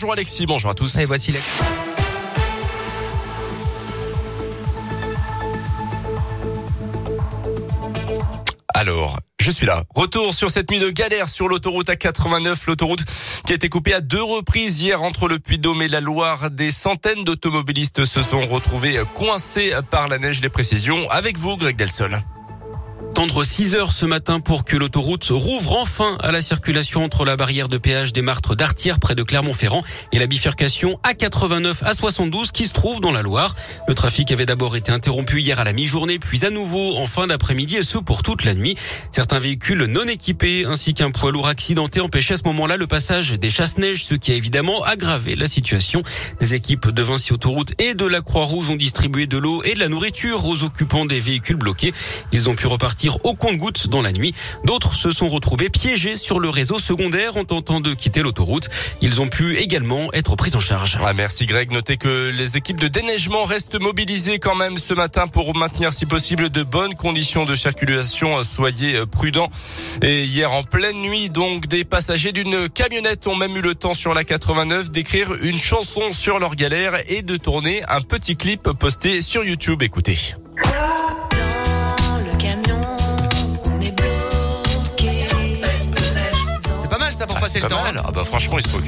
Bonjour Alexis, bonjour à tous. Et voici les... Alors, je suis là. Retour sur cette nuit de galère sur l'autoroute A89, l'autoroute qui a été coupée à deux reprises hier entre le Puy-Dôme et la Loire. Des centaines d'automobilistes se sont retrouvés coincés par la neige. Les précisions avec vous, Greg Delsol attendre 6 heures ce matin pour que l'autoroute rouvre enfin à la circulation entre la barrière de péage des Martres d'Artière près de Clermont-Ferrand et la bifurcation A89 à 72 qui se trouve dans la Loire. Le trafic avait d'abord été interrompu hier à la mi-journée puis à nouveau en fin d'après-midi et ce pour toute la nuit. Certains véhicules non équipés ainsi qu'un poids lourd accidenté empêchaient à ce moment-là le passage des chasse-neige, ce qui a évidemment aggravé la situation. Les équipes de Vinci Autoroute et de la Croix-Rouge ont distribué de l'eau et de la nourriture aux occupants des véhicules bloqués. Ils ont pu repartir au compte-goutte dans la nuit. D'autres se sont retrouvés piégés sur le réseau secondaire en tentant de quitter l'autoroute. Ils ont pu également être pris en charge. Ah, merci Greg. Notez que les équipes de déneigement restent mobilisées quand même ce matin pour maintenir si possible de bonnes conditions de circulation. Soyez prudents. Et hier en pleine nuit, donc, des passagers d'une camionnette ont même eu le temps sur la 89 d'écrire une chanson sur leur galère et de tourner un petit clip posté sur YouTube. Écoutez. Ça pour ah, passer le temps. Mal. Ah bah franchement, il se faut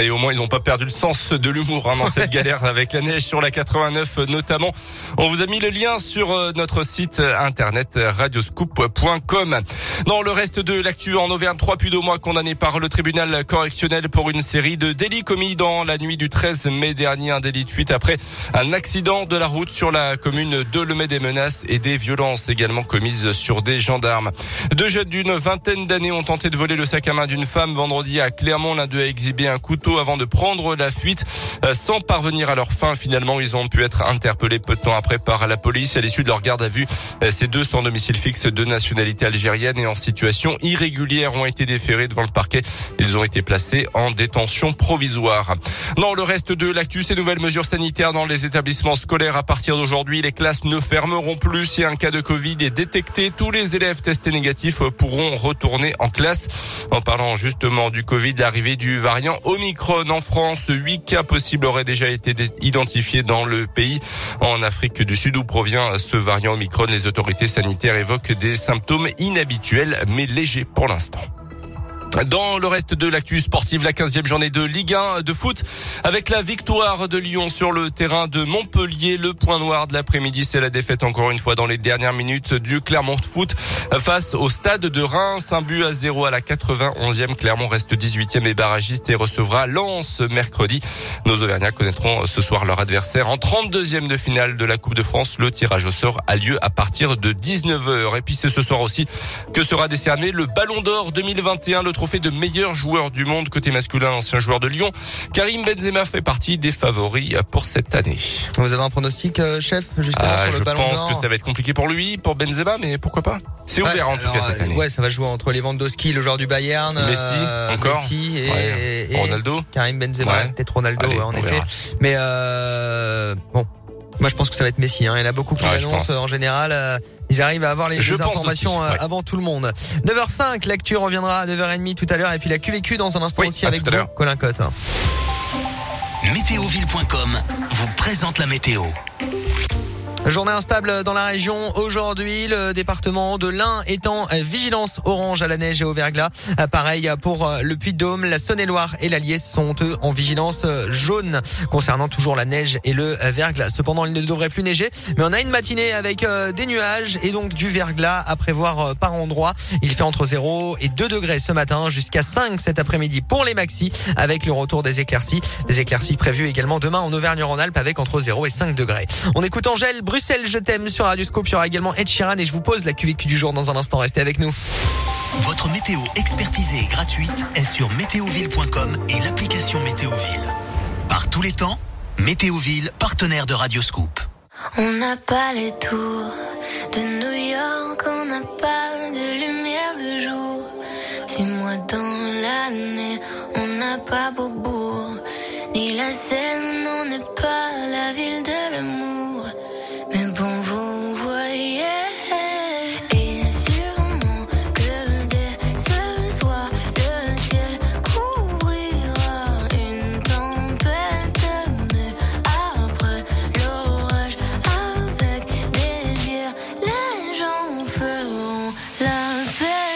Et au moins, ils n'ont pas perdu le sens de l'humour hein, dans cette galère avec la neige sur la 89 notamment. On vous a mis le lien sur euh, notre site internet radioscoop.com. Dans le reste de l'actu en Auvergne, trois plus de mois condamnés par le tribunal correctionnel pour une série de délits commis dans la nuit du 13 mai dernier. Un délit de fuite après un accident de la route sur la commune de Lemay des menaces et des violences également commises sur des gendarmes. Deux jeunes d'une vingtaine d'années ont tenté de voler le sac à main d'une femme vendredi à Clermont. L'un d'eux a exhibé un couteau avant de prendre la fuite euh, sans parvenir à leur fin. Finalement, ils ont pu être interpellés peu de temps après par la police. À l'issue de leur garde à vue, euh, ces deux sans domicile fixe de nationalité algérienne et en situation irrégulière ont été déférés devant le parquet. Ils ont été placés en détention provisoire. Dans le reste de l'actu, ces nouvelles mesures sanitaires dans les établissements scolaires à partir d'aujourd'hui, les classes ne fermeront plus si un cas de Covid est détecté. Tous les élèves testés négatifs pourront retourner en classe. En parlant justement du Covid, l'arrivée du variant Omicron en France. Huit cas possibles auraient déjà été identifiés dans le pays. En Afrique du Sud où provient ce variant Omicron, les autorités sanitaires évoquent des symptômes inhabituels mais légers pour l'instant. Dans le reste de l'actu sportive, la 15e journée de Ligue 1 de foot avec la victoire de Lyon sur le terrain de Montpellier. Le point noir de l'après-midi, c'est la défaite encore une fois dans les dernières minutes du Clermont Foot face au stade de Reims. Un but à 0 à la 91e. Clermont reste 18e et barragiste et recevra Lens mercredi. Nos Auvergnats connaîtront ce soir leur adversaire en 32e de finale de la Coupe de France. Le tirage au sort a lieu à partir de 19h. Et puis c'est ce soir aussi que sera décerné le Ballon d'Or 2021, le trophée de meilleur joueur du monde côté masculin, ancien joueur de Lyon. Karim Benzema fait partie des favoris pour cette année. Vous avez un pronostic, euh, chef, justement ah, sur le Ballon Je pense que ça va être compliqué pour lui, pour Benzema, mais pourquoi pas? C'est ouvert en tout cas cette année. Ouais, ça va jouer entre Lewandowski, le joueur du Bayern, Messi, euh, encore, Messi et, Ronaldo, Karim Benzema, peut-être Ronaldo, en effet. Mais euh, bon, moi je pense que ça va être Messi. Hein. Il y en a beaucoup qui l'annoncent en général. Euh, ils arrivent à avoir les, informations euh, avant tout le monde. 9h05, l'actu reviendra à 9h30 tout à l'heure et puis la QVQ dans un instant aussi avec vous, Colin Cotte. Météoville.com vous présente la météo. Journée instable dans la région aujourd'hui. Le département de l'Ain étant vigilance orange à la neige et au verglas. Pareil pour le Puy-de-Dôme, la Saône-et-Loire et l'Allier sont eux en vigilance jaune concernant toujours la neige et le verglas. Cependant, il ne devrait plus neiger, mais on a une matinée avec euh, des nuages et donc du verglas à prévoir euh, par endroit. Il fait entre 0 et 2 degrés ce matin, jusqu'à 5 cet après-midi pour les maxis avec le retour des éclaircies. Des éclaircies prévues également demain en Auvergne-Rhône-Alpes avec entre 0 et 5 degrés. On écoute Angèle Bruxelles, je t'aime sur Radio Scoop. Il y aura également Ed Sheeran et je vous pose la QVQ du jour dans un instant. Restez avec nous. Votre météo expertisée et gratuite est sur météoville.com et l'application Météoville. Par tous les temps, Météoville, partenaire de Radio Scoop. On n'a pas les tours de New York, on n'a pas de lumière de jour. Six mois dans l'année, on n'a pas Beaubourg, ni la Seine, on n'est pas la ville de l'amour. la fe.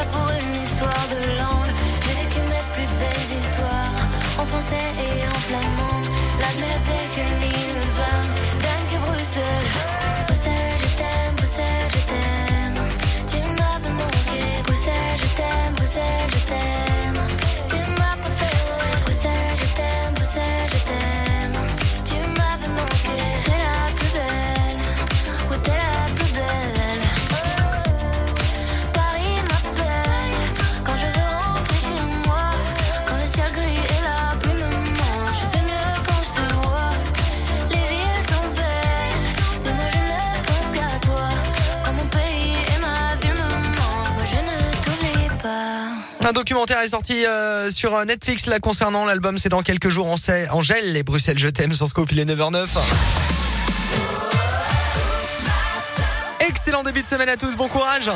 j'apprends une histoire de langue. J'ai vécu mes plus belles histoires en français et en flamand. La mer est Un documentaire est sorti euh, sur Netflix là concernant l'album. C'est dans quelques jours. On Angèle et Bruxelles, je t'aime sur Scope. Il est 9h09. Excellent début de semaine à tous. Bon courage.